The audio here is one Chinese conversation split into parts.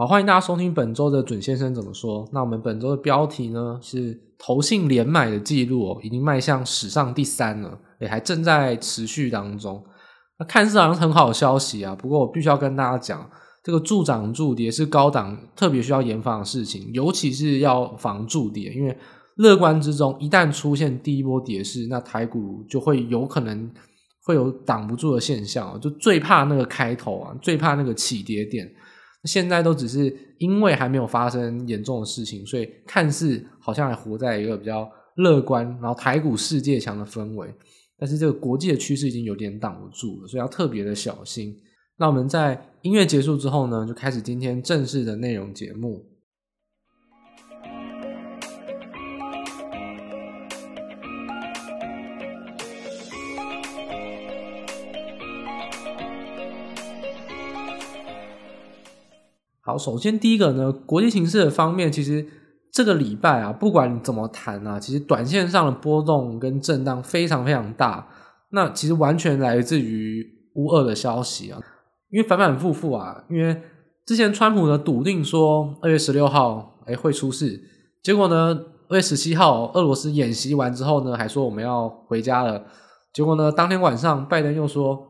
好，欢迎大家收听本周的准先生怎么说。那我们本周的标题呢是投信连买的记录哦，已经迈向史上第三了，也还正在持续当中。那看似好像很好的消息啊，不过我必须要跟大家讲，这个助涨助跌是高档特别需要严防的事情，尤其是要防助跌，因为乐观之中一旦出现第一波跌势，那台股就会有可能会有挡不住的现象，就最怕那个开头啊，最怕那个起跌点。现在都只是因为还没有发生严重的事情，所以看似好像还活在一个比较乐观，然后台股世界强的氛围。但是这个国际的趋势已经有点挡不住了，所以要特别的小心。那我们在音乐结束之后呢，就开始今天正式的内容节目。好，首先第一个呢，国际形势的方面，其实这个礼拜啊，不管怎么谈啊，其实短线上的波动跟震荡非常非常大。那其实完全来自于乌俄的消息啊，因为反反复复啊，因为之前川普呢笃定说二月十六号诶会出事，结果呢二月十七号俄罗斯演习完之后呢，还说我们要回家了，结果呢当天晚上拜登又说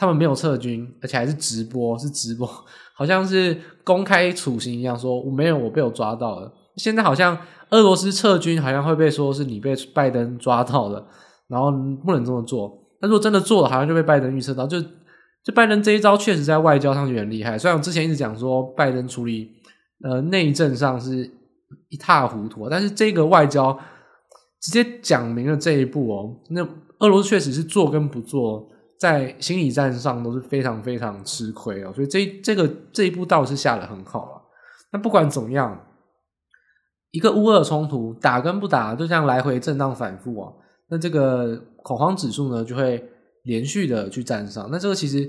他们没有撤军，而且还是直播，是直播。好像是公开处刑一样，说我没有，我被我抓到了。现在好像俄罗斯撤军，好像会被说是你被拜登抓到了，然后不能这么做。但如果真的做了，好像就被拜登预测到。就就拜登这一招确实在外交上就很厉害。虽然我之前一直讲说拜登处理呃内政上是一塌糊涂，但是这个外交直接讲明了这一步哦。那俄罗斯确实是做跟不做。在心理战上都是非常非常吃亏哦，所以这这个这一步倒是下得很好了。那不管怎么样，一个乌俄冲突打跟不打，就这样来回震荡反复啊。那这个恐慌指数呢，就会连续的去站上。那这个其实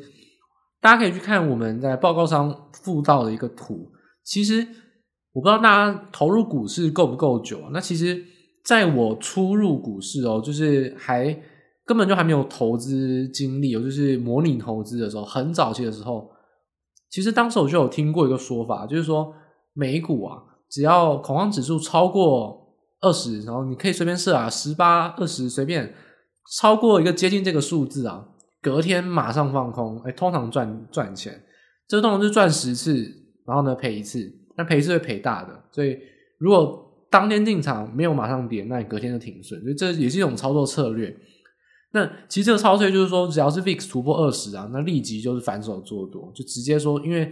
大家可以去看我们在报告上附到的一个图。其实我不知道大家投入股市够不够久？那其实在我初入股市哦，就是还。根本就还没有投资经历，有就是模拟投资的时候，很早期的时候，其实当时我就有听过一个说法，就是说美股啊，只要恐慌指数超过二十，然后你可以随便设啊，十八、二十随便超过一个接近这个数字啊，隔天马上放空，哎，通常赚赚钱，这个通常是赚十次，然后呢赔一次，那赔一次会赔大的，所以如果当天进场没有马上跌，那你隔天就停损，所以这也是一种操作策略。那其实这个操作就是说，只要是 VIX 突破二十啊，那立即就是反手做多，就直接说，因为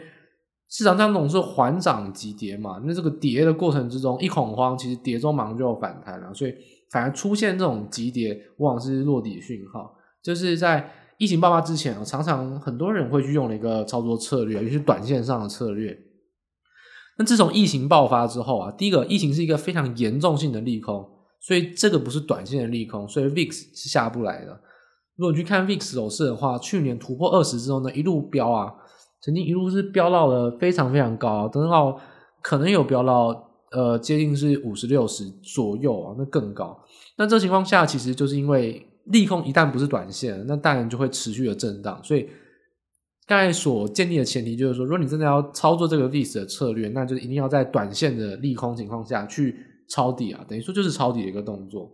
市场上总是缓涨急跌嘛，那这个跌的过程之中一恐慌，其实跌中马上就有反弹了，所以反而出现这种急跌，往往是落底讯号。就是在疫情爆发之前啊，常常很多人会去用的一个操作策略，尤其是短线上的策略。那自从疫情爆发之后啊，第一个疫情是一个非常严重性的利空。所以这个不是短线的利空，所以 VIX 是下不来的。如果你去看 VIX 走势的话，去年突破二十之后呢，一路飙啊，曾经一路是飙到了非常非常高，等到可能有飙到呃接近是五十六十左右啊，那更高。那这情况下，其实就是因为利空一旦不是短线，那当然就会持续的震荡。所以刚才所建立的前提就是说，如果你真的要操作这个 VIX 的策略，那就一定要在短线的利空情况下去。抄底啊，等于说就是抄底的一个动作。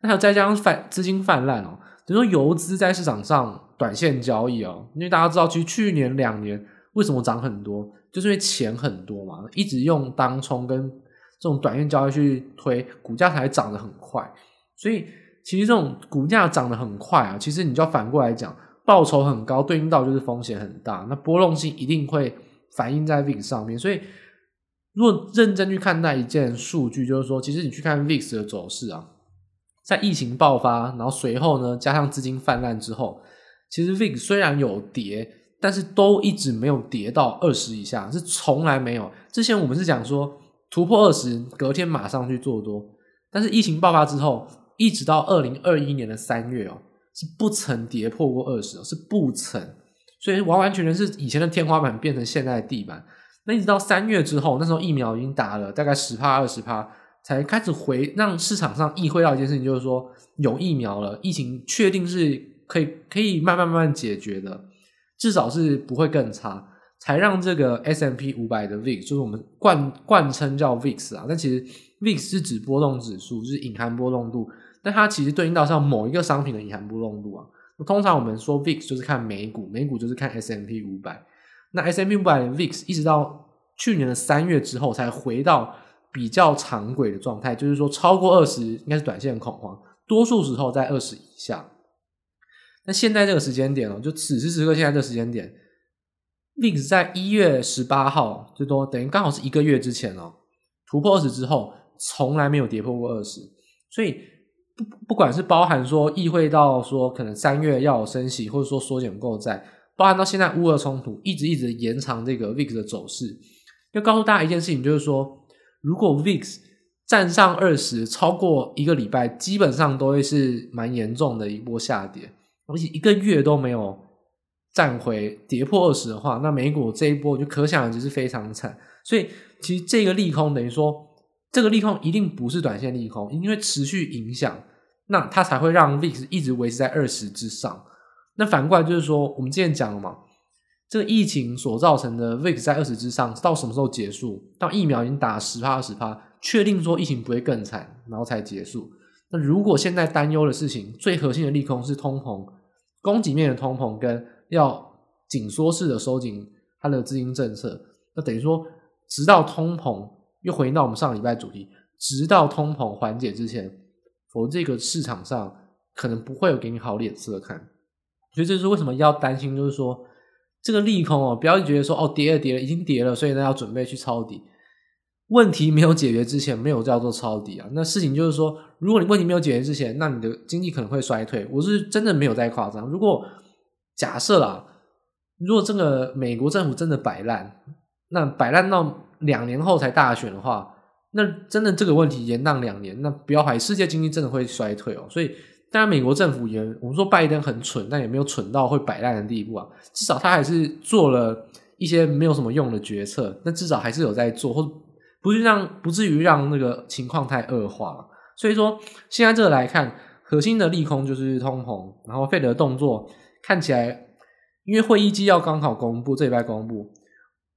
那还有再加上泛资金泛滥哦，等于说游资在市场上短线交易哦。因为大家知道，其实去年两年为什么涨很多，就是因为钱很多嘛，一直用当冲跟这种短线交易去推，股价才涨得很快。所以其实这种股价涨得很快啊，其实你就要反过来讲，报酬很高，对应到就是风险很大，那波动性一定会反映在 VIX 上面，所以。如果认真去看待一件数据，就是说，其实你去看 VIX 的走势啊，在疫情爆发，然后随后呢，加上资金泛滥之后，其实 VIX 虽然有跌，但是都一直没有跌到二十以下，是从来没有。之前我们是讲说突破二十，隔天马上去做多，但是疫情爆发之后，一直到二零二一年的三月哦，是不曾跌破过二十，是不曾，所以完完全全是以前的天花板变成现在的地板。那一直到三月之后，那时候疫苗已经打了大概十趴二十趴，才开始回让市场上意会到一件事情，就是说有疫苗了，疫情确定是可以可以慢慢慢慢解决的，至少是不会更差。才让这个 S M P 五百的 VIX，就是我们冠冠称叫 VIX 啊，但其实 VIX 是指波动指数，就是隐含波动度，但它其实对应到像某一个商品的隐含波动度啊。通常我们说 VIX 就是看美股，美股就是看 S M P 五百。那 S&P 五百的 VIX 一直到去年的三月之后才回到比较常轨的状态，就是说超过二十应该是短线恐慌，多数时候在二十以下。那现在这个时间点哦，就此时此刻现在这个时间点，VIX 在一月十八号，最多等于刚好是一个月之前哦，突破二十之后，从来没有跌破过二十，所以不不管是包含说意会到说可能三月要有升息，或者说缩减购债。包含到现在乌俄冲突一直一直延长这个 VIX 的走势，要告诉大家一件事情，就是说，如果 VIX 站上二十超过一个礼拜，基本上都会是蛮严重的一波下跌，而且一个月都没有站回跌破二十的话，那美股这一波就可想而知是非常惨。所以，其实这个利空等于说，这个利空一定不是短线利空，因为持续影响，那它才会让 VIX 一直维持在二十之上。那反过来就是说，我们之前讲了嘛，这个疫情所造成的 VIX 在二十之上，到什么时候结束？到疫苗已经打十趴二十趴，确定说疫情不会更惨，然后才结束。那如果现在担忧的事情，最核心的利空是通膨，供给面的通膨跟要紧缩式的收紧它的资金政策，那等于说，直到通膨又回到我们上礼拜主题，直到通膨缓解之前，否则这个市场上可能不会有给你好脸色看。所以这是为什么要担心，就是说这个利空哦，不要觉得说哦跌了跌了已经跌了，所以呢要准备去抄底。问题没有解决之前，没有叫做抄底啊。那事情就是说，如果你问题没有解决之前，那你的经济可能会衰退。我是真的没有在夸张。如果假设啦，如果这个美国政府真的摆烂，那摆烂到两年后才大选的话，那真的这个问题延宕两年，那不要怀疑世界经济真的会衰退哦。所以。当然，美国政府也，我们说拜登很蠢，但也没有蠢到会摆烂的地步啊。至少他还是做了一些没有什么用的决策，那至少还是有在做，或不是让不至于让那个情况太恶化。所以说，现在这个来看，核心的利空就是通膨，然后费德的动作看起来，因为会议纪要刚好公布，这礼拜公布，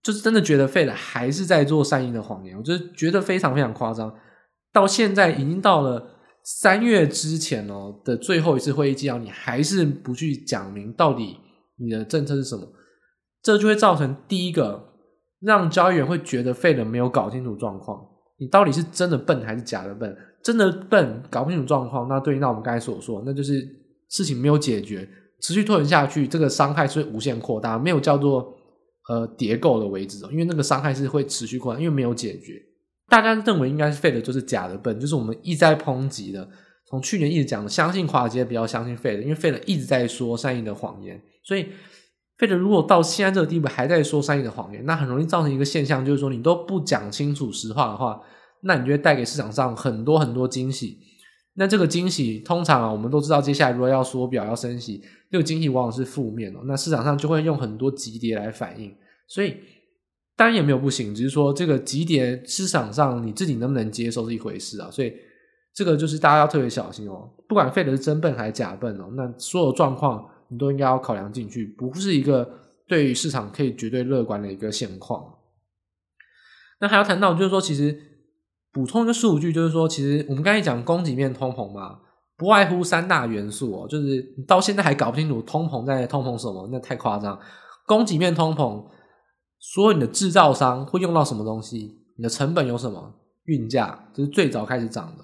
就是真的觉得费德还是在做善意的谎言，我就是觉得非常非常夸张。到现在已经到了。三月之前哦的最后一次会议纪要，你还是不去讲明到底你的政策是什么，这就会造成第一个让交易员会觉得费德没有搞清楚状况，你到底是真的笨还是假的笨？真的笨，搞不清楚状况，那对应到我们刚才所说，那就是事情没有解决，持续拖延下去，这个伤害是无限扩大，没有叫做呃叠够的为止哦，因为那个伤害是会持续扩大，因为没有解决。大家认为应该是费德就是假的笨，就是我们一直在抨击的。从去年一直讲的，相信华尔街比较相信费德，因为费德一直在说善意的谎言。所以费德如果到现在这个地步还在说善意的谎言，那很容易造成一个现象，就是说你都不讲清楚实话的话，那你就会带给市场上很多很多惊喜。那这个惊喜通常啊，我们都知道，接下来如果要缩表要升息，这个惊喜往往是负面的，那市场上就会用很多急跌来反应。所以。当然也没有不行，只是说这个急跌市场上你自己能不能接受是一回事啊，所以这个就是大家要特别小心哦。不管费德是真笨还是假笨哦，那所有状况你都应该要考量进去，不是一个对于市场可以绝对乐观的一个现况。那还要谈到就是说，其实补充一个数据，就是说，其实我们刚才讲供给面通膨嘛，不外乎三大元素哦，就是你到现在还搞不清楚通膨在通膨什么，那太夸张。供给面通膨。所有你的制造商会用到什么东西？你的成本有什么？运价这是最早开始涨的，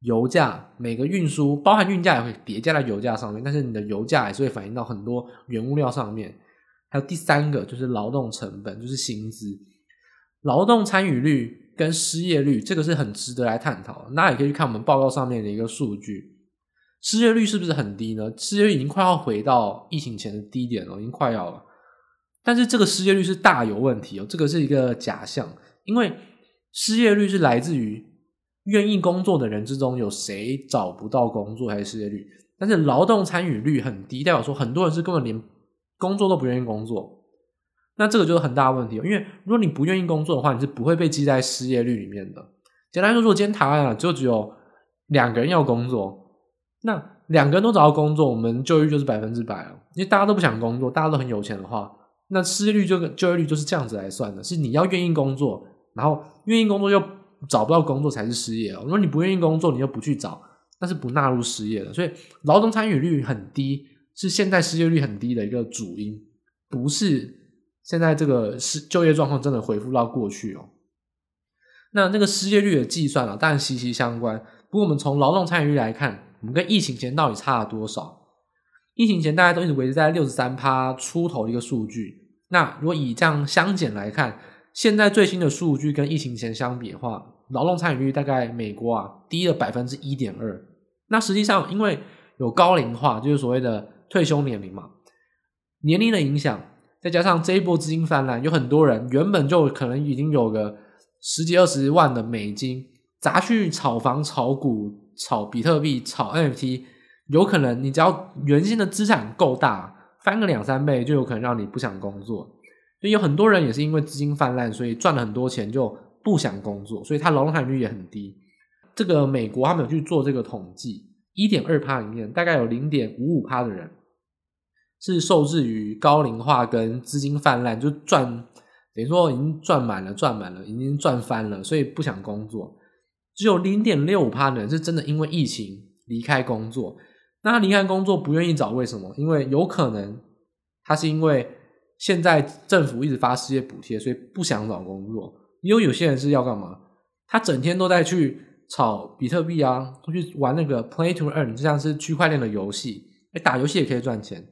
油价每个运输包含运价也会叠加在油价上面，但是你的油价也是会反映到很多原物料上面。还有第三个就是劳动成本，就是薪资、劳动参与率跟失业率，这个是很值得来探讨的。大家也可以去看我们报告上面的一个数据，失业率是不是很低呢？失业率已经快要回到疫情前的低点了，已经快要了。但是这个失业率是大有问题哦，这个是一个假象，因为失业率是来自于愿意工作的人之中有谁找不到工作还是失业率，但是劳动参与率很低，代表说很多人是根本连工作都不愿意工作，那这个就是很大的问题，因为如果你不愿意工作的话，你是不会被记在失业率里面的。简单说，如果今天台湾啊就只有两个人要工作，那两个人都找到工作，我们就业率就是百分之百了，因为大家都不想工作，大家都很有钱的话。那失业率就跟就业率就是这样子来算的，是你要愿意工作，然后愿意工作又找不到工作才是失业哦。如果你不愿意工作，你又不去找，那是不纳入失业的。所以劳动参与率很低，是现在失业率很低的一个主因，不是现在这个失就业状况真的恢复到过去哦。那那个失业率的计算啊，当然息息相关。不过我们从劳动参与率来看，我们跟疫情前到底差了多少？疫情前大家都一直维持在六十三趴出头的一个数据。那如果以这样相减来看，现在最新的数据跟疫情前相比的话，劳动参与率大概美国啊低了百分之一点二。那实际上因为有高龄化，就是所谓的退休年龄嘛，年龄的影响，再加上这一波资金泛滥，有很多人原本就可能已经有个。十几二十万的美金砸去炒房、炒股、炒比特币、炒 NFT，有可能你只要原先的资产够大，翻个两三倍，就有可能让你不想工作。所以有很多人也是因为资金泛滥，所以赚了很多钱就不想工作，所以他劳动参与率也很低。这个美国他们有去做这个统计，一点二趴里面大概有零点五五趴的人是受制于高龄化跟资金泛滥，就赚。等于说已经赚满了，赚满了，已经赚翻了，所以不想工作。只有零点六五趴的人是真的因为疫情离开工作。那他离开工作不愿意找，为什么？因为有可能他是因为现在政府一直发失业补贴，所以不想找工作。因为有些人是要干嘛？他整天都在去炒比特币啊，去玩那个 Play to Earn，就像是区块链的游戏。哎，打游戏也可以赚钱。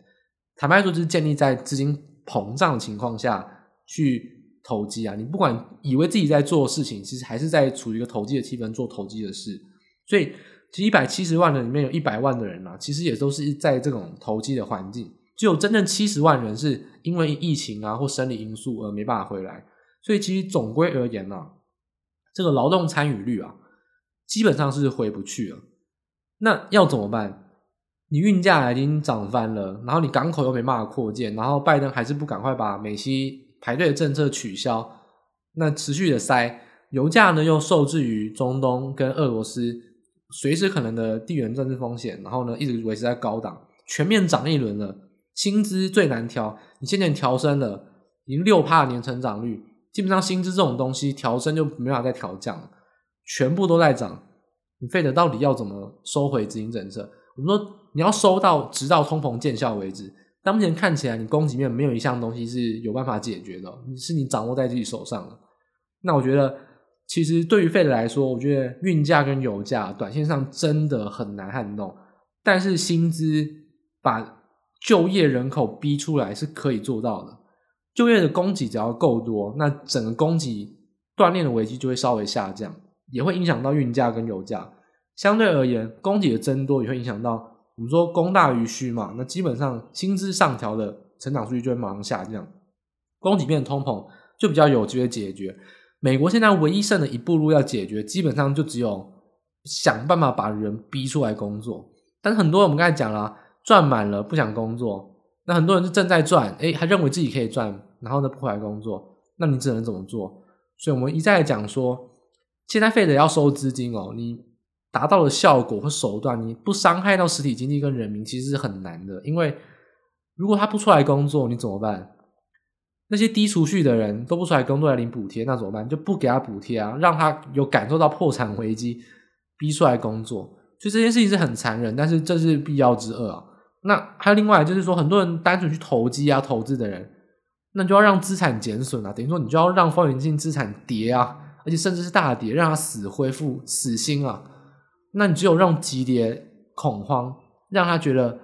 坦白说，就是建立在资金膨胀的情况下。去投机啊！你不管以为自己在做事情，其实还是在处于一个投机的气氛做投机的事。所以，其实一百七十万人里面有一百万的人啊，其实也都是在这种投机的环境。只有真正七十万人是因为疫情啊或生理因素而没办法回来。所以，其实总归而言啊，这个劳动参与率啊，基本上是回不去了。那要怎么办？你运价已经涨翻了，然后你港口又没办法扩建，然后拜登还是不赶快把美西。排队的政策取消，那持续的塞，油价呢又受制于中东跟俄罗斯随时可能的地缘政治风险，然后呢一直维持在高档，全面涨一轮了，薪资最难调，你现在调升了，已经六趴年成长率，基本上薪资这种东西调升就没办法再调降了，全部都在涨，你费德到底要怎么收回资金政策？我们说你要收到直到通膨见效为止。当目前看起来，你供给面没有一项东西是有办法解决的，是你掌握在自己手上的。那我觉得，其实对于费德来说，我觉得运价跟油价短线上真的很难撼动，但是薪资把就业人口逼出来是可以做到的。就业的供给只要够多，那整个供给锻炼的危机就会稍微下降，也会影响到运价跟油价。相对而言，供给的增多也会影响到。我们说供大于需嘛，那基本上薪资上调的成长数据就会马上下降，供给面通膨就比较有机会解决。美国现在唯一剩的一步路要解决，基本上就只有想办法把人逼出来工作。但是很多人我们刚才讲了，赚满了不想工作，那很多人是正在赚，诶，还认为自己可以赚，然后呢不回来工作，那你只能怎么做？所以我们一再讲说，现在非得要收资金哦，你。达到的效果和手段，你不伤害到实体经济跟人民，其实是很难的。因为如果他不出来工作，你怎么办？那些低储蓄的人都不出来工作来领补贴，那怎么办？就不给他补贴啊，让他有感受到破产危机，逼出来工作。所以这件事情是很残忍，但是这是必要之恶啊。那还有另外就是说，很多人单纯去投机啊、投资的人，那就要让资产减损啊，等于说你就要让风险性资产跌啊，而且甚至是大跌，让他死恢复死心啊。那你只有让急跌恐慌，让他觉得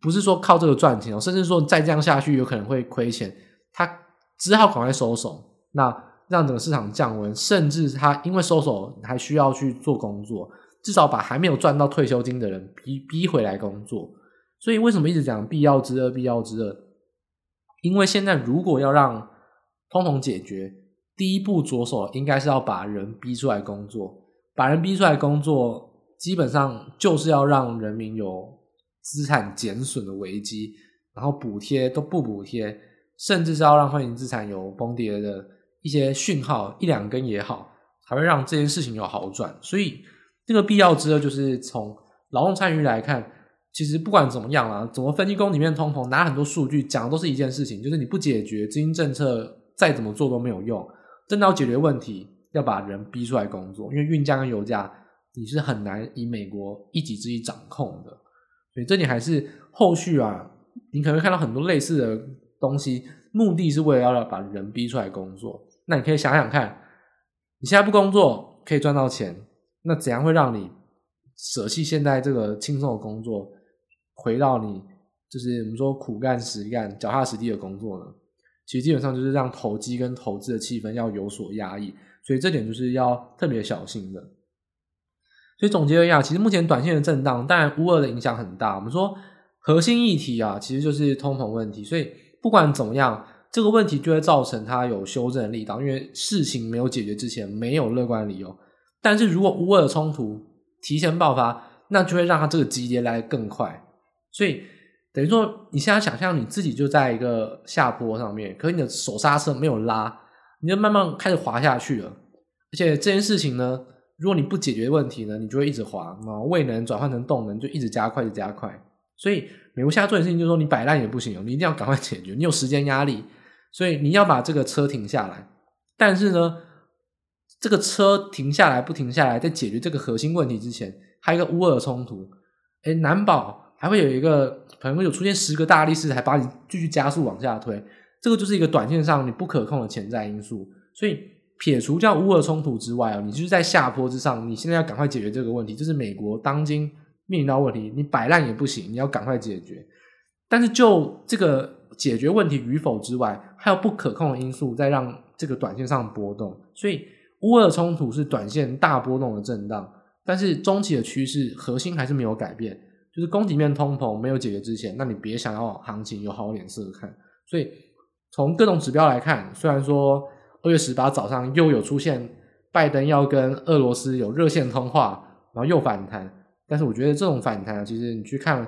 不是说靠这个赚钱哦，甚至说再这样下去有可能会亏钱，他只好赶快收手。那让整个市场降温，甚至他因为收手还需要去做工作，至少把还没有赚到退休金的人逼逼回来工作。所以为什么一直讲必要之恶？必要之恶，因为现在如果要让通膨解决，第一步着手应该是要把人逼出来工作。把人逼出来工作，基本上就是要让人民有资产减损的危机，然后补贴都不补贴，甚至是要让风险资产有崩跌的一些讯号，一两根也好，才会让这件事情有好转。所以，这个必要之恶就是从劳动参与来看，其实不管怎么样啊，怎么分析宫里面通膨，拿很多数据讲的都是一件事情，就是你不解决资金政策，再怎么做都没有用。真的要解决问题，要把人逼出来工作，因为运价跟油价你是很难以美国一己之力掌控的。所以这点还是后续啊，你可能会看到很多类似的东西，目的是为了要把人逼出来工作。那你可以想想看，你现在不工作可以赚到钱，那怎样会让你舍弃现在这个轻松的工作？回到你就是我们说苦干实干、脚踏实地的工作呢，其实基本上就是让投机跟投资的气氛要有所压抑，所以这点就是要特别小心的。所以总结一下，其实目前短线的震荡，当然乌俄的影响很大。我们说核心议题啊，其实就是通膨问题，所以不管怎么样，这个问题就会造成它有修正的力道，因为事情没有解决之前，没有乐观理由。但是如果乌俄的冲突提前爆发，那就会让它这个急跌来得更快。所以等于说，你现在想象你自己就在一个下坡上面，可是你的手刹车没有拉，你就慢慢开始滑下去了。而且这件事情呢，如果你不解决问题呢，你就会一直滑，然后未能转换成动能就一直加快，一直加快。所以美国现在做的事情就是说，你摆烂也不行，你一定要赶快解决。你有时间压力，所以你要把这个车停下来。但是呢，这个车停下来不停下来，在解决这个核心问题之前，还有一个乌尔冲突，诶，难保。还会有一个可能会有出现十个大力士，还把你继续加速往下推，这个就是一个短线上你不可控的潜在因素。所以撇除掉乌俄冲突之外啊，你就是在下坡之上，你现在要赶快解决这个问题，就是美国当今面临到问题，你摆烂也不行，你要赶快解决。但是就这个解决问题与否之外，还有不可控的因素在让这个短线上波动。所以乌俄冲突是短线大波动的震荡，但是中期的趋势核心还是没有改变。就是供给面通膨没有解决之前，那你别想要行情有好脸色看。所以从各种指标来看，虽然说二月十八早上又有出现拜登要跟俄罗斯有热线通话，然后又反弹，但是我觉得这种反弹啊，其实你去看，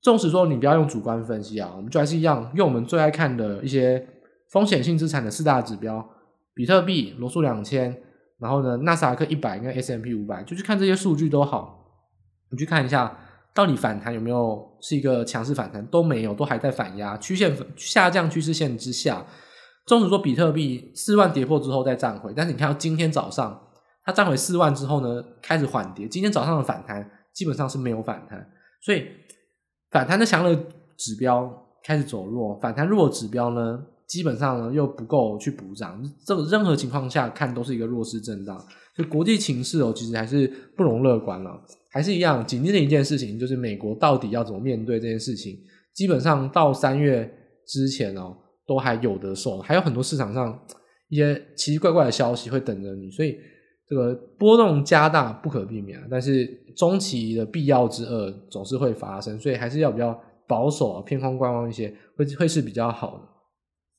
纵使说你不要用主观分析啊，我们就还是一样用我们最爱看的一些风险性资产的四大指标，比特币、罗素两千，然后呢纳斯达克一百跟 S M P 五百，就去看这些数据都好，你去看一下。到底反弹有没有是一个强势反弹？都没有，都还在反压曲线下降趋势线之下。纵使说比特币四万跌破之后再站回，但是你看到今天早上它站回四万之后呢，开始缓跌。今天早上的反弹基本上是没有反弹，所以反弹的强弱指标开始走弱，反弹弱指标呢，基本上呢又不够去补涨。这个任何情况下看都是一个弱势震荡，所以国际情势哦，其实还是不容乐观了。还是一样，紧接着一件事情，就是美国到底要怎么面对这件事情？基本上到三月之前哦，都还有得受，还有很多市场上一些奇奇怪怪的消息会等着你，所以这个波动加大不可避免。但是中期的必要之恶总是会发生，所以还是要比较保守啊，偏空观望一些，会会是比较好的。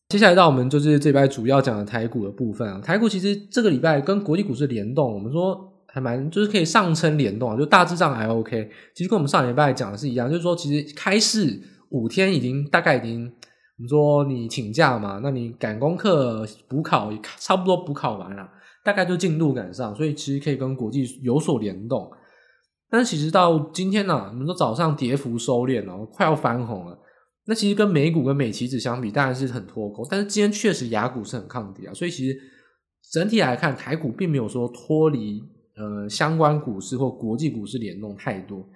接下来到我们就是这礼拜主要讲的台股的部分啊，台股其实这个礼拜跟国际股市联动，我们说。还蛮就是可以上称联动啊，就大致上还 OK。其实跟我们上礼拜讲的是一样，就是说其实开市五天已经大概已经，我们说你请假嘛，那你赶功课补考也差不多补考完了，大概就进度赶上，所以其实可以跟国际有所联动。但是其实到今天呢、啊，我们说早上跌幅收敛了，快要翻红了。那其实跟美股跟美期指相比，当然是很脱钩。但是今天确实雅股是很抗跌啊，所以其实整体来看，台股并没有说脱离。呃，相关股市或国际股市联动太多，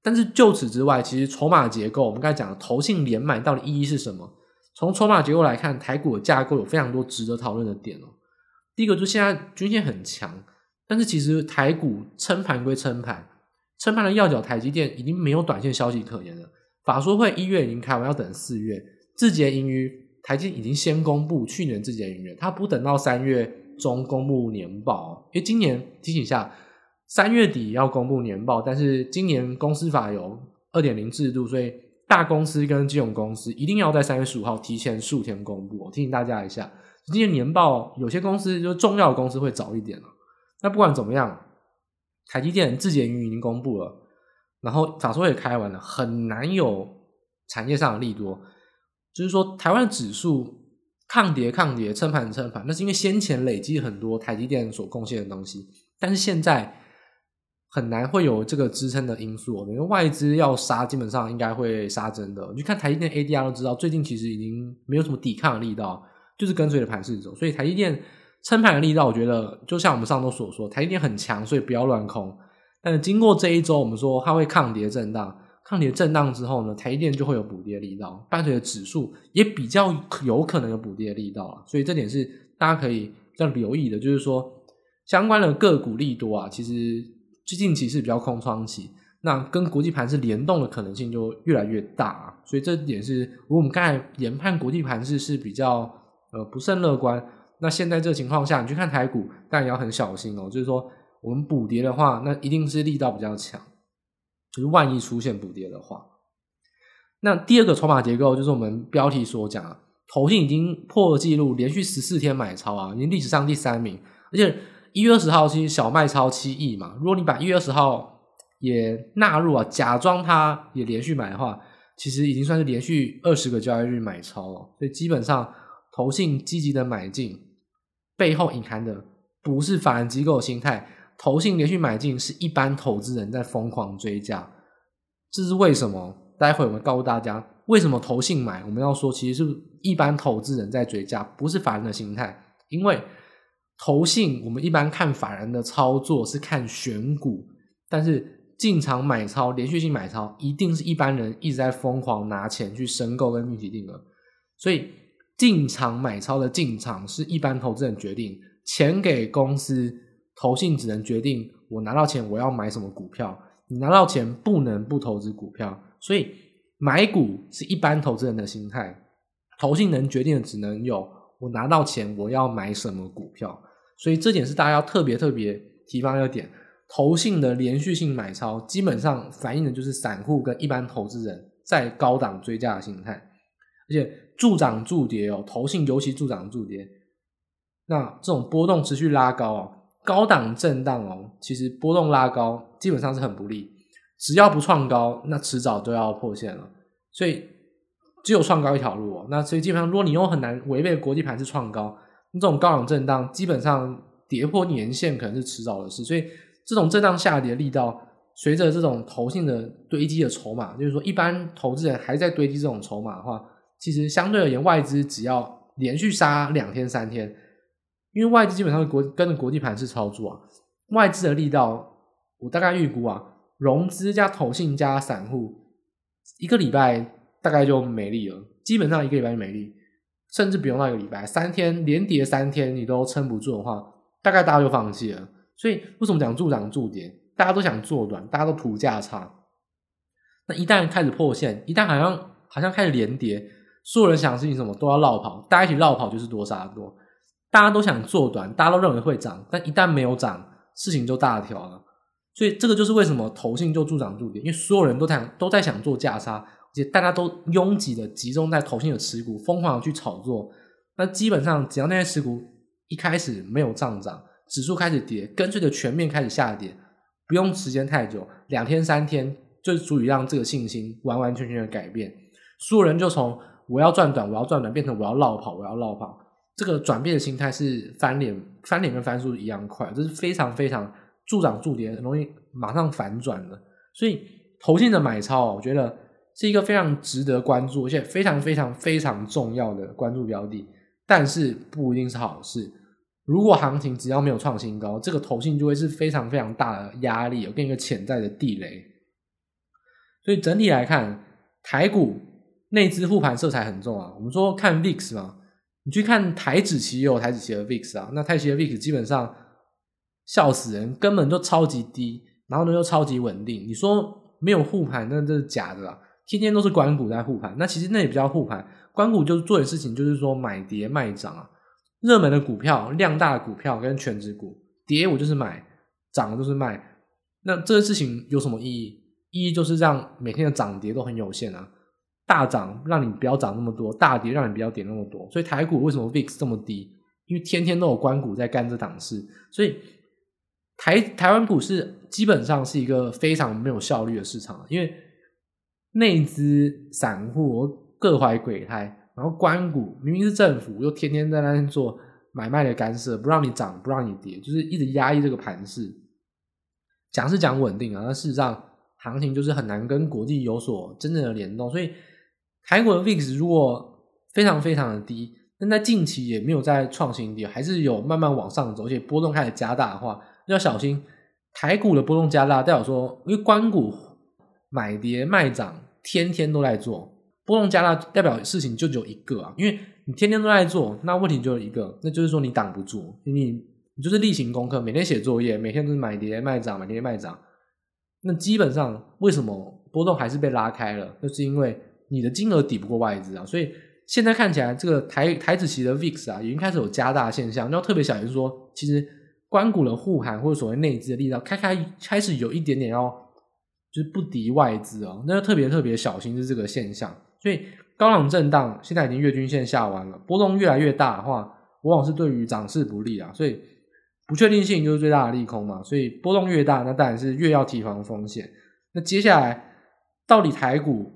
但是就此之外，其实筹码结构，我们刚才讲的投信连买到底意义是什么？从筹码结构来看，台股的架构有非常多值得讨论的点哦。第一个就现在均线很强，但是其实台股撑盘归撑盘，撑盘的要角台积电已经没有短线消息可言了。法说会一月已经开完，要等四月。字节盈余，台积已经先公布去年字节盈余，它不等到三月。中公布年报，因为今年提醒一下，三月底要公布年报，但是今年公司法有二点零制度，所以大公司跟金融公司一定要在三月十五号提前数天公布。我提醒大家一下，今年年报有些公司就重要的公司会早一点了。那不管怎么样，台积电自结盈余已经公布了，然后法说也开完了，很难有产业上的利多，就是说台湾指数。抗跌抗跌，撑盘撑盘，那是因为先前累积很多台积电所贡献的东西，但是现在很难会有这个支撑的因素，因为外资要杀，基本上应该会杀真的。你看台积电 ADR 都知道，最近其实已经没有什么抵抗的力道，就是跟随着盘势走。所以台积电撑盘的力道，我觉得就像我们上周所说，台积电很强，所以不要乱空。但是经过这一周，我们说它会抗跌震荡，抗跌震荡之后呢，台积电就会有补跌力道，伴随着指数也比较有可能有补跌力道。所以这点是大家可以这样留意的，就是说相关的个股利多啊，其实。最近其实比较空窗期，那跟国际盘是联动的可能性就越来越大啊，所以这点是如果我们刚才研判国际盘势是比较呃不甚乐观，那现在这个情况下，你去看台股，但也要很小心哦。就是说我们补跌的话，那一定是力道比较强，就是万一出现补跌的话，那第二个筹码结构就是我们标题所讲，投信已经破了纪录，连续十四天买超啊，已经历史上第三名，而且。一月二十号其实小卖超七亿嘛，如果你把一月二十号也纳入啊，假装它也连续买的话，其实已经算是连续二十个交易日买超了。所以基本上投信积极的买进，背后隐含的不是法人机构心态，投信连续买进是一般投资人在疯狂追价。这是为什么？待会我们告诉大家为什么投信买，我们要说其实是一般投资人在追价，不是法人的心态，因为。投信，我们一般看法人的操作是看选股，但是进场买超、连续性买超，一定是一般人一直在疯狂拿钱去申购跟预期定额。所以进场买超的进场是一般投资人决定，钱给公司，投信只能决定我拿到钱我要买什么股票，你拿到钱不能不投资股票。所以买股是一般投资人的心态，投信能决定的只能有。我拿到钱，我要买什么股票？所以这点是大家要特别特别提防的点。投信的连续性买超，基本上反映的就是散户跟一般投资人在高档追价的心态，而且助涨助跌哦，投信尤其助涨助跌。那这种波动持续拉高哦，高档震荡哦，其实波动拉高基本上是很不利。只要不创高，那迟早都要破线了。所以。只有创高一条路哦，那所以基本上，如果你又很难违背国际盘势创高，那这种高档震荡基本上跌破年线可能是迟早的事。所以这种震荡下跌力道，随着这种投信的堆积的筹码，就是说一般投资人还在堆积这种筹码的话，其实相对而言，外资只要连续杀两天三天，因为外资基本上国跟着国际盘势操作啊，外资的力道，我大概预估啊，融资加投信加散户一个礼拜。大概就没力了，基本上一个礼拜就没力，甚至不用到一个礼拜，三天连跌三天你都撑不住的话，大概大家就放弃了。所以为什么讲助涨助跌？大家都想做短，大家都图价差。那一旦开始破线，一旦好像好像开始连跌，所有人想事情什么都要绕跑，大家一起绕跑就是多杀多。大家都想做短，大家都认为会涨，但一旦没有涨，事情就大条了。所以这个就是为什么投信就助涨助跌，因为所有人都想都在想做价差。而且大家都拥挤的集中在投信的持股，疯狂的去炒作。那基本上，只要那些持股一开始没有上涨，指数开始跌，跟随着全面开始下跌，不用时间太久，两天三天就足以让这个信心完完全全的改变。所有人就从我要赚短，我要赚短，变成我要落跑，我要落跑。这个转变的心态是翻脸，翻脸跟翻书一样快，这是非常非常助长助跌，很容易马上反转的。所以投信的买超，我觉得。是一个非常值得关注，而且非常非常非常重要的关注标的，但是不一定是好事。如果行情只要没有创新高，这个投信就会是非常非常大的压力，跟一个潜在的地雷。所以整体来看，台股内资护盘色彩很重啊。我们说看 VIX 嘛，你去看台指期也有台指期的 VIX 啊，那台指期的 VIX 基本上笑死人，根本就超级低，然后呢又超级稳定。你说没有护盘，那这是假的啦。天天都是官股在护盘，那其实那也比较护盘。官股就是做的事情，就是说买跌卖涨啊。热门的股票、量大的股票跟全值股，跌我就是买，涨就是卖。那这个事情有什么意义？意义就是让每天的涨跌都很有限啊。大涨让你不要涨那么多，大跌让你不要跌那么多。所以台股为什么 VIX 这么低？因为天天都有官股在干这档事。所以台台湾股市基本上是一个非常没有效率的市场，因为。内资散户各怀鬼胎，然后官股明明是政府，又天天在那边做买卖的干涉，不让你涨，不让你跌，就是一直压抑这个盘势。讲是讲稳定啊，但事实上行情就是很难跟国际有所真正的联动，所以台股的 VIX 如果非常非常的低，但在近期也没有再创新低，还是有慢慢往上走，而且波动开始加大的话，要小心台股的波动加大，代表说因为关股买跌卖涨天天都在做，波动加大代表事情就只有一个啊，因为你天天都在做，那问题就有一个，那就是说你挡不住，你。你就是例行功课，每天写作业，每天都是买跌卖涨，买跌卖涨。那基本上为什么波动还是被拉开了？就是因为你的金额抵不过外资啊。所以现在看起来，这个台台子期的 VIX 啊，已经开始有加大现象。要特别小心说，其实官股的护盘或者所谓内资的力道，开开开始有一点点要就是不敌外资啊。那要特别特别小心是这个现象。所以高档震荡现在已经月均线下完了，波动越来越大的话，往往是对于涨势不利啊。所以不确定性就是最大的利空嘛，所以波动越大，那当然是越要提防风险。那接下来到底台股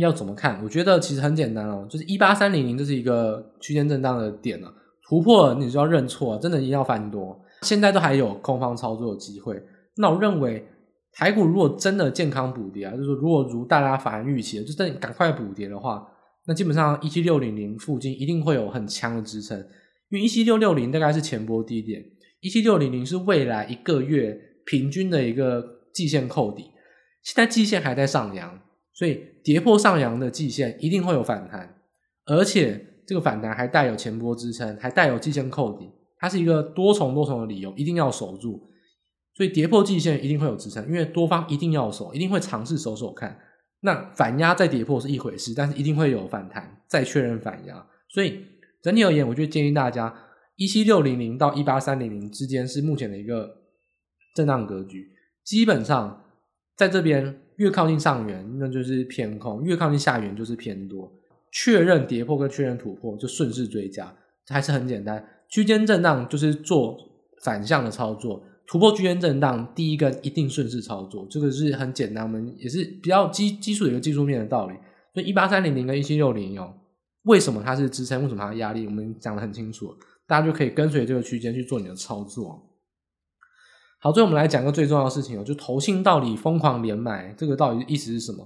要怎么看？我觉得其实很简单哦，就是一八三零零这是一个区间震荡的点了，突破你就要认错，真的一定要翻多。现在都还有空方操作的机会。那我认为台股如果真的健康补跌啊，就是说如果如大家反预期的，就等你赶快补跌的话，那基本上一七六零零附近一定会有很强的支撑。因为一七六六零大概是前波低点，一七六零零是未来一个月平均的一个季线扣底，现在季线还在上扬，所以跌破上扬的季线一定会有反弹，而且这个反弹还带有前波支撑，还带有季线扣底，它是一个多重多重的理由，一定要守住，所以跌破季线一定会有支撑，因为多方一定要守，一定会尝试守守看，那反压再跌破是一回事，但是一定会有反弹，再确认反压，所以。整体而言，我就建议大家，一七六零零到一八三零零之间是目前的一个震荡格局。基本上，在这边越靠近上缘，那就是偏空；越靠近下缘，就是偏多。确认跌破跟确认突破，就顺势追加，还是很简单。区间震荡就是做反向的操作，突破区间震荡，第一个一定顺势操作，这个是很简单，我们也是比较基基础的一个技术面的道理。所以一八三零零跟一七六零哦。为什么它是支撑？为什么它压力？我们讲得很清楚，大家就可以跟随这个区间去做你的操作。好，最后我们来讲个最重要的事情哦，就投信到底疯狂连买，这个到底意思是什么？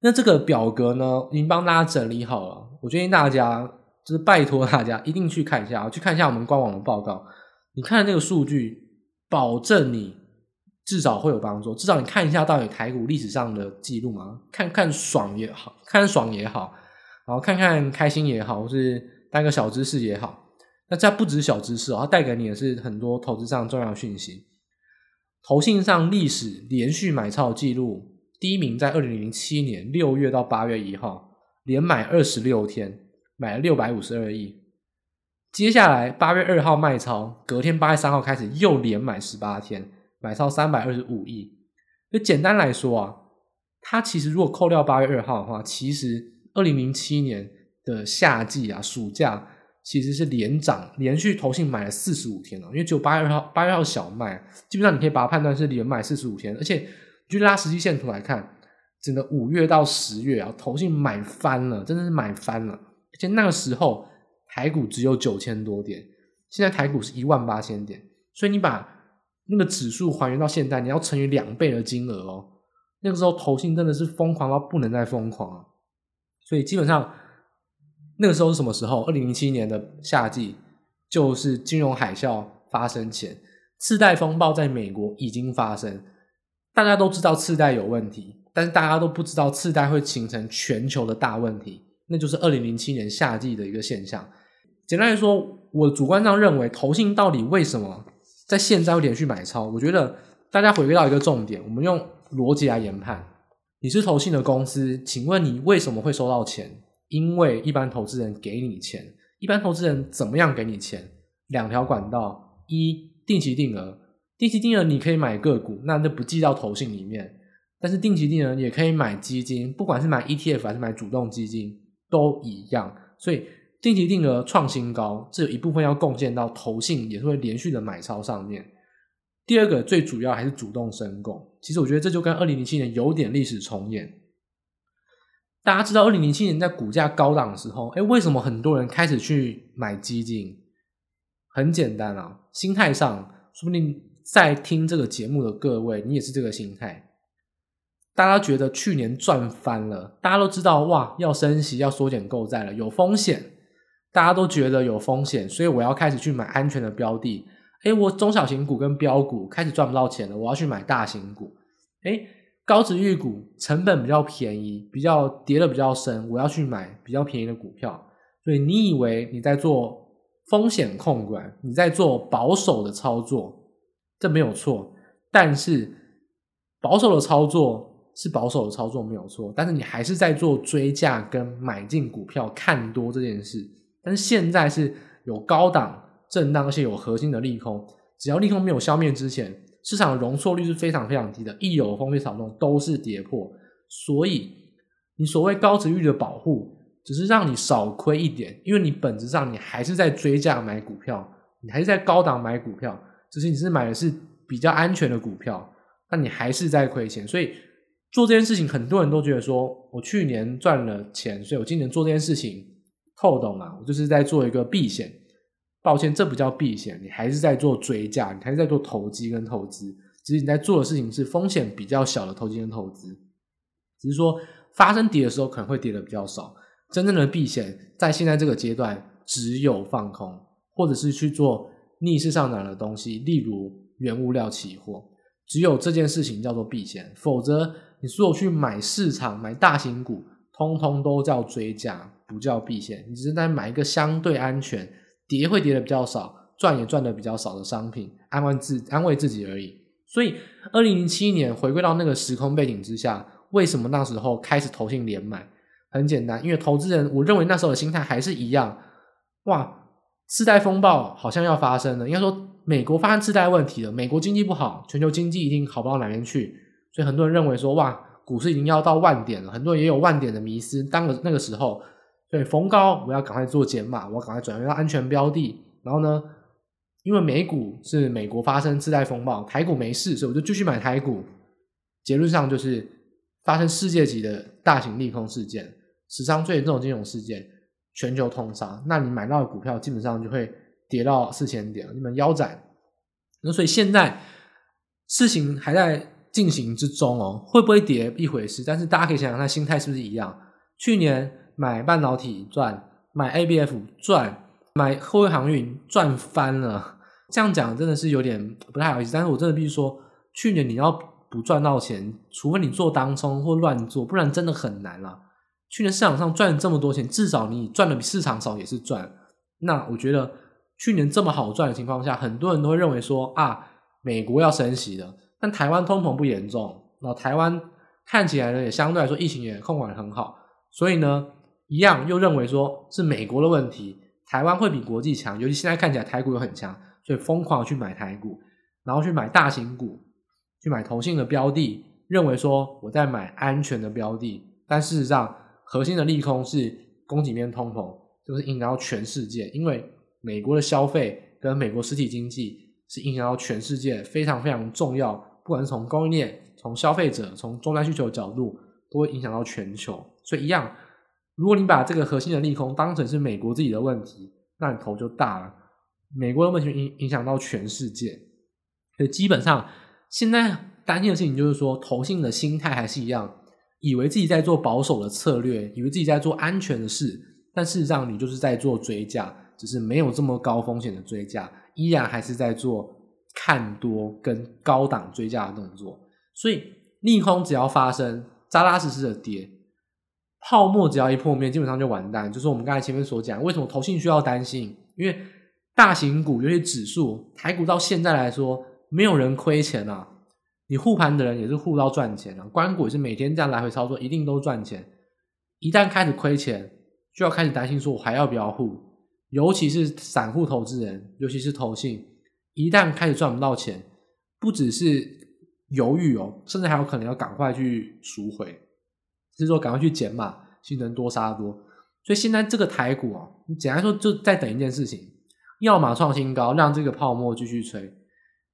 那这个表格呢，已经帮大家整理好了。我建议大家，就是拜托大家一定去看一下，去看一下我们官网的报告。你看这个数据，保证你至少会有帮助。至少你看一下到底台股历史上的记录嘛，看看爽也好，看爽也好。然后看看开心也好，或是当个小知识也好，那这不止小知识哦，它带给你的是很多投资上重要的讯息。投信上历史连续买超记录，第一名在二零零七年六月到八月一号，连买二十六天，买了六百五十二亿。接下来八月二号卖超，隔天八月三号开始又连买十八天，买超三百二十五亿。就简单来说啊，它其实如果扣掉八月二号的话，其实。二零零七年的夏季啊，暑假其实是连涨，连续投信买了四十五天了，因为只有八月二号，八月二号小卖，基本上你可以把它判断是连买四十五天，而且你就拉实际线图来看，整个五月到十月啊，投信买翻了，真的是买翻了，而且那个时候台股只有九千多点，现在台股是一万八千点，所以你把那个指数还原到现在，你要乘以两倍的金额哦，那个时候投信真的是疯狂到不能再疯狂了。所以基本上，那个时候是什么时候？二零零七年的夏季，就是金融海啸发生前，次贷风暴在美国已经发生。大家都知道次贷有问题，但是大家都不知道次贷会形成全球的大问题，那就是二零零七年夏季的一个现象。简单来说，我主观上认为，投信到底为什么在现在会连续买超？我觉得大家回归到一个重点，我们用逻辑来研判。你是投信的公司，请问你为什么会收到钱？因为一般投资人给你钱。一般投资人怎么样给你钱？两条管道：一、定期定额，定期定额你可以买个股，那就不计到投信里面。但是定期定额也可以买基金，不管是买 ETF 还是买主动基金都一样。所以定期定额创新高，这有一部分要贡献到投信，也是会连续的买超上面。第二个最主要还是主动申购，其实我觉得这就跟二零零七年有点历史重演。大家知道二零零七年在股价高档的时候，哎，为什么很多人开始去买基金？很简单啊，心态上，说不定在听这个节目的各位，你也是这个心态。大家觉得去年赚翻了，大家都知道哇，要升息，要缩减购债了，有风险。大家都觉得有风险，所以我要开始去买安全的标的。诶，我中小型股跟标股开始赚不到钱了，我要去买大型股。诶，高值预股成本比较便宜，比较跌的比较深，我要去买比较便宜的股票。所以你以为你在做风险控管，你在做保守的操作，这没有错。但是保守的操作。是保守的操作没有错，但是你还是在做追价跟买进股票看多这件事。但是现在是有高档震荡，而且有核心的利空。只要利空没有消灭之前，市场的容错率是非常非常低的，一有风吹草动都是跌破。所以你所谓高值率的保护，只是让你少亏一点，因为你本质上你还是在追价买股票，你还是在高档买股票，只是你是买的是比较安全的股票，那你还是在亏钱，所以。做这件事情，很多人都觉得说，我去年赚了钱，所以我今年做这件事情透懂嘛？我就是在做一个避险。抱歉，这不叫避险，你还是在做追价，你还是在做投机跟投资。只是你在做的事情是风险比较小的投机跟投资。只是说发生跌的时候可能会跌的比较少。真正的避险，在现在这个阶段，只有放空，或者是去做逆势上涨的东西，例如原物料期货。只有这件事情叫做避险，否则。你所有去买市场、买大型股，通通都叫追价，不叫避险。你只是在买一个相对安全、跌会跌的比较少、赚也赚的比较少的商品，安慰自安慰自己而已。所以，二零零七年回归到那个时空背景之下，为什么那时候开始投信连买？很简单，因为投资人，我认为那时候的心态还是一样。哇，次贷风暴好像要发生了，应该说美国发生次贷问题了，美国经济不好，全球经济一定好不到哪边去。所以很多人认为说，哇，股市已经要到万点了，很多人也有万点的迷思。当个那个时候，所以逢高我要赶快做减码，我要赶快转移到安全标的。然后呢，因为美股是美国发生次贷风暴，台股没事，所以我就继续买台股。结论上就是发生世界级的大型利空事件，史上最严重金融事件，全球通杀。那你买到的股票基本上就会跌到四千点，你们腰斩。那所以现在事情还在。进行之中哦，会不会跌一回事？但是大家可以想想，他心态是不是一样？去年买半导体赚，买 ABF 赚，买货柜航运赚翻了。这样讲真的是有点不太好意思。但是我真的必须说，去年你要不赚到钱，除非你做当冲或乱做，不然真的很难了。去年市场上赚这么多钱，至少你赚的比市场少也是赚。那我觉得去年这么好赚的情况下，很多人都会认为说啊，美国要升息了。但台湾通膨不严重，然后台湾看起来呢也相对来说疫情也控管得很好，所以呢一样又认为说是美国的问题，台湾会比国际强，尤其现在看起来台股又很强，所以疯狂去买台股，然后去买大型股，去买投信的标的，认为说我在买安全的标的，但事实上核心的利空是供给面通膨，就是影响到全世界，因为美国的消费跟美国实体经济。是影响到全世界非常非常重要，不管是从供应链、从消费者、从终端需求角度，都会影响到全球。所以一样，如果你把这个核心的利空当成是美国自己的问题，那你头就大了。美国的问题影影响到全世界，所以基本上现在担心的事情就是说，投信的心态还是一样，以为自己在做保守的策略，以为自己在做安全的事，但事实上你就是在做追价，只是没有这么高风险的追价。依然还是在做看多跟高档追价的动作，所以利空只要发生，扎扎实实的跌，泡沫只要一破灭，基本上就完蛋。就是我们刚才前面所讲，为什么投信需要担心？因为大型股，尤其指数，台股到现在来说，没有人亏钱啊。你护盘的人也是护到赚钱啊，官股也是每天这样来回操作，一定都赚钱。一旦开始亏钱，就要开始担心说，我还要不要护？尤其是散户投资人，尤其是投信，一旦开始赚不到钱，不只是犹豫哦，甚至还有可能要赶快去赎回，是说赶快去减码，新人多杀多。所以现在这个台股啊，你简单说就在等一件事情，要么创新高，让这个泡沫继续吹；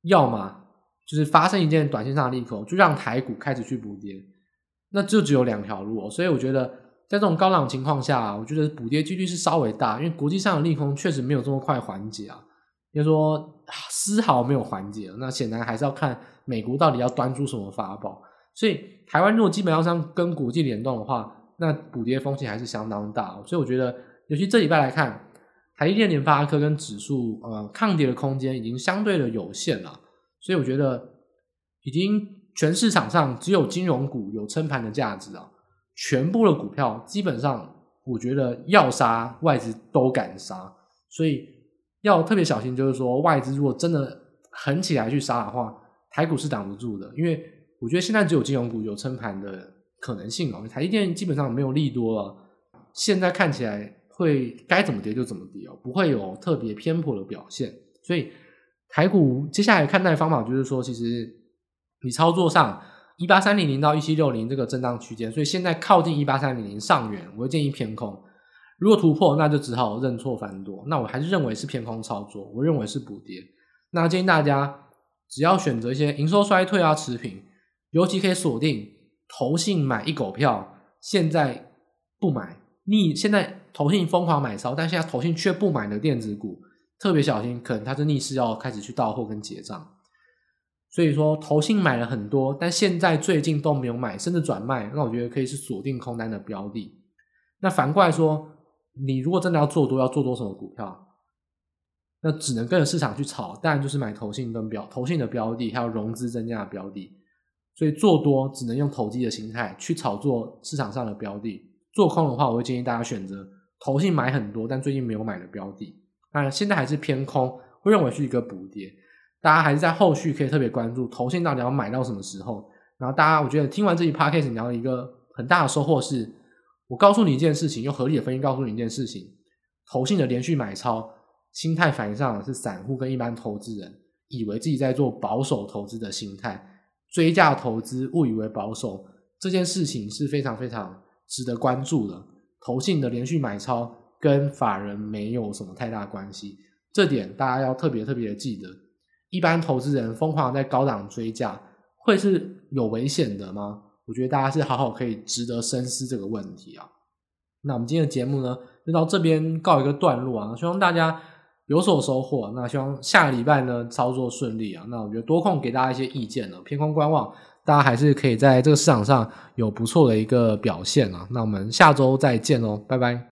要么就是发生一件短线上的利空，就让台股开始去补跌。那就只有两条路哦，所以我觉得。在这种高档情况下，我觉得补跌几率是稍微大，因为国际上的利空确实没有这么快缓解啊。应该说丝毫没有缓解。那显然还是要看美国到底要端出什么法宝。所以台湾如果基本上跟国际联动的话，那补跌风险还是相当大。所以我觉得，尤其这礼拜来看，台积电、联发科跟指数呃抗跌的空间已经相对的有限了。所以我觉得，已经全市场上只有金融股有撑盘的价值啊。全部的股票基本上，我觉得要杀外资都敢杀，所以要特别小心。就是说，外资如果真的狠起来去杀的话，台股是挡不住的。因为我觉得现在只有金融股有撑盘的可能性哦。台积电基本上没有利多了，现在看起来会该怎么跌就怎么跌哦，不会有特别偏颇的表现。所以台股接下来看待的方法就是说，其实你操作上。一八三零零到一七六零这个震荡区间，所以现在靠近一八三零零上缘，我会建议偏空。如果突破，那就只好认错翻多。那我还是认为是偏空操作，我认为是补跌。那建议大家只要选择一些营收衰退啊持平，尤其可以锁定投信买一狗票，现在不买，逆现在投信疯狂买超，但现在投信却不买的电子股，特别小心，可能它是逆势要开始去到货跟结账。所以说，投信买了很多，但现在最近都没有买，甚至转卖，那我觉得可以是锁定空单的标的。那反过来说，你如果真的要做多，要做多什么股票？那只能跟着市场去炒，当然就是买投信跟标投信的标的，还有融资增加的标的。所以做多只能用投机的心态去炒作市场上的标的。做空的话，我会建议大家选择投信买很多，但最近没有买的标的。那现在还是偏空，会认为是一个补跌。大家还是在后续可以特别关注投信到底要买到什么时候。然后大家，我觉得听完这一 podcast，你要一个很大的收获是，我告诉你一件事情，用合理的分析告诉你一件事情：投信的连续买超，心态反映上是散户跟一般投资人以为自己在做保守投资的心态，追价投资误以为保守，这件事情是非常非常值得关注的。投信的连续买超跟法人没有什么太大关系，这点大家要特别特别的记得。一般投资人疯狂在高档追价，会是有危险的吗？我觉得大家是好好可以值得深思这个问题啊。那我们今天的节目呢，就到这边告一个段落啊。希望大家有所收获。那希望下个礼拜呢，操作顺利啊。那我觉得多空给大家一些意见呢，偏空观望，大家还是可以在这个市场上有不错的一个表现啊。那我们下周再见喽，拜拜。